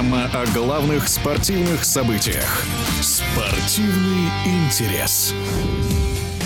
Программа о главных спортивных событиях. Спортивный интерес.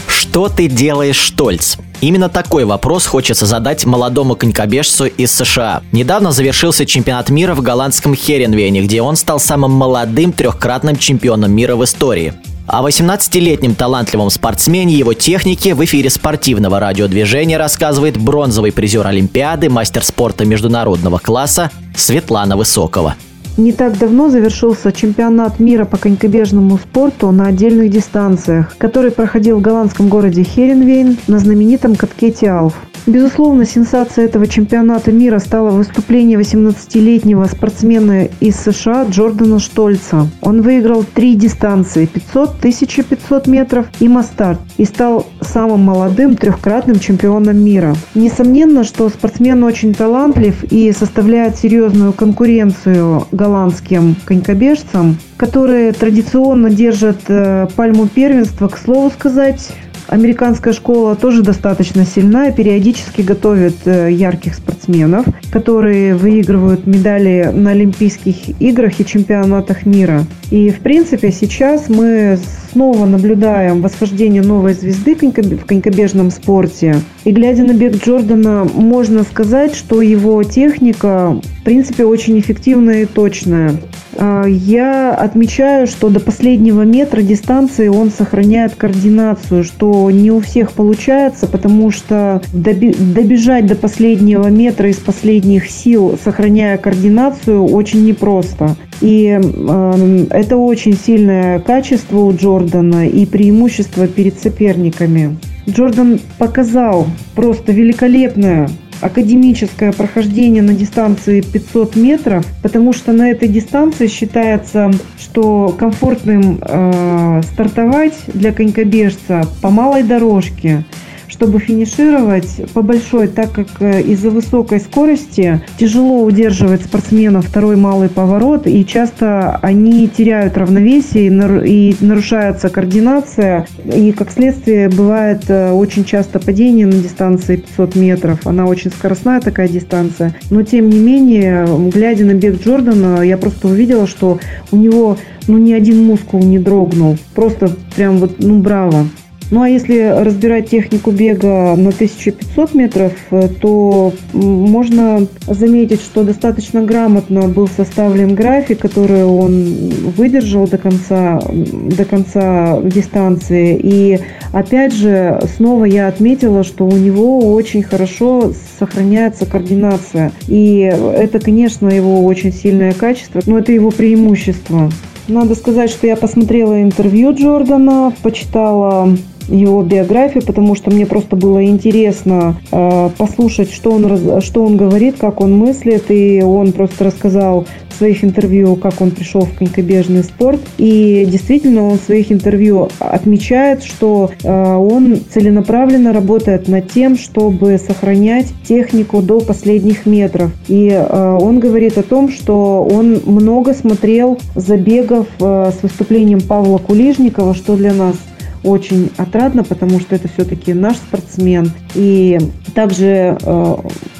Что ты делаешь, Штольц? Именно такой вопрос хочется задать молодому конькобежцу из США. Недавно завершился чемпионат мира в голландском Херенвене, где он стал самым молодым трехкратным чемпионом мира в истории. О 18-летнем талантливом спортсмене его технике в эфире спортивного радиодвижения рассказывает бронзовый призер Олимпиады, мастер спорта международного класса Светлана Высокова. Не так давно завершился чемпионат мира по конькобежному спорту на отдельных дистанциях, который проходил в голландском городе Херенвейн на знаменитом катке Тиалф. Безусловно, сенсацией этого чемпионата мира стало выступление 18-летнего спортсмена из США Джордана Штольца. Он выиграл три дистанции – 500, 1500 метров и мастарт и стал самым молодым трехкратным чемпионом мира. Несомненно, что спортсмен очень талантлив и составляет серьезную конкуренцию голландским конькобежцам, которые традиционно держат э, пальму первенства, к слову сказать, Американская школа тоже достаточно сильна периодически готовит э, ярких спортсменов, которые выигрывают медали на Олимпийских играх и чемпионатах мира. И, в принципе, сейчас мы снова наблюдаем восхождение новой звезды в конькобежном спорте. И глядя на бег Джордана, можно сказать, что его техника, в принципе, очень эффективная и точная. А, я отмечаю, что до последнего метра дистанции он сохраняет координацию, что не у всех получается, потому что добежать до последнего метра из последних сил, сохраняя координацию, очень непросто. И э, это очень сильное качество у Джордана и преимущество перед соперниками. Джордан показал просто великолепное академическое прохождение на дистанции 500 метров, потому что на этой дистанции считается, что комфортным э, стартовать для конькобежца по малой дорожке – чтобы финишировать по большой, так как э, из-за высокой скорости тяжело удерживать спортсмена второй малый поворот, и часто они теряют равновесие и нарушается координация, и как следствие бывает э, очень часто падение на дистанции 500 метров. Она очень скоростная такая дистанция, но тем не менее, глядя на бег Джордана, я просто увидела, что у него ну ни один мускул не дрогнул. Просто прям вот, ну браво. Ну а если разбирать технику бега на 1500 метров, э, то можно заметить, что достаточно грамотно был составлен график, который он выдержал до конца, до конца дистанции. И опять же, снова я отметила, что у него очень хорошо сохраняется координация. И это, конечно, его очень сильное качество, но это его преимущество. Надо сказать, что я посмотрела интервью Джордана, почитала его биографию, потому что мне просто было интересно э, послушать, что он, что он говорит, как он мыслит, и он просто рассказал в своих интервью, как он пришел в конькобежный спорт, и действительно он в своих интервью отмечает, что э, он целенаправленно работает над тем, чтобы сохранять технику до последних метров, и э, он говорит о том, что он много смотрел забегов э, с выступлением Павла Кулижникова, что для нас очень отрадно, потому что это все-таки наш спортсмен. И также э,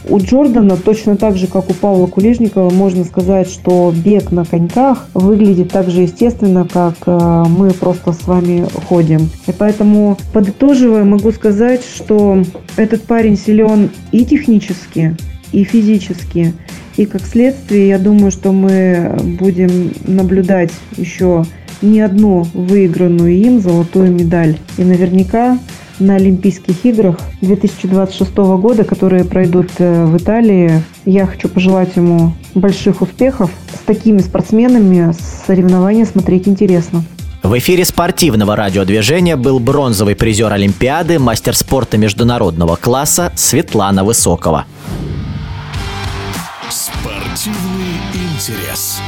у Джордана, точно так же, как у Павла Кулежникова, можно сказать, что бег на коньках выглядит так же естественно, как э, мы просто с вами ходим. И поэтому, подытоживая, могу сказать, что этот парень силен и технически, и физически. И как следствие, я думаю, что мы будем наблюдать еще не одну выигранную им золотую медаль. И наверняка на Олимпийских играх 2026 года, которые пройдут э, в Италии. Я хочу пожелать ему больших успехов. С такими спортсменами соревнования смотреть интересно. В эфире спортивного радиодвижения был бронзовый призер Олимпиады, мастер спорта международного класса Светлана Высокова. Спортивный интерес.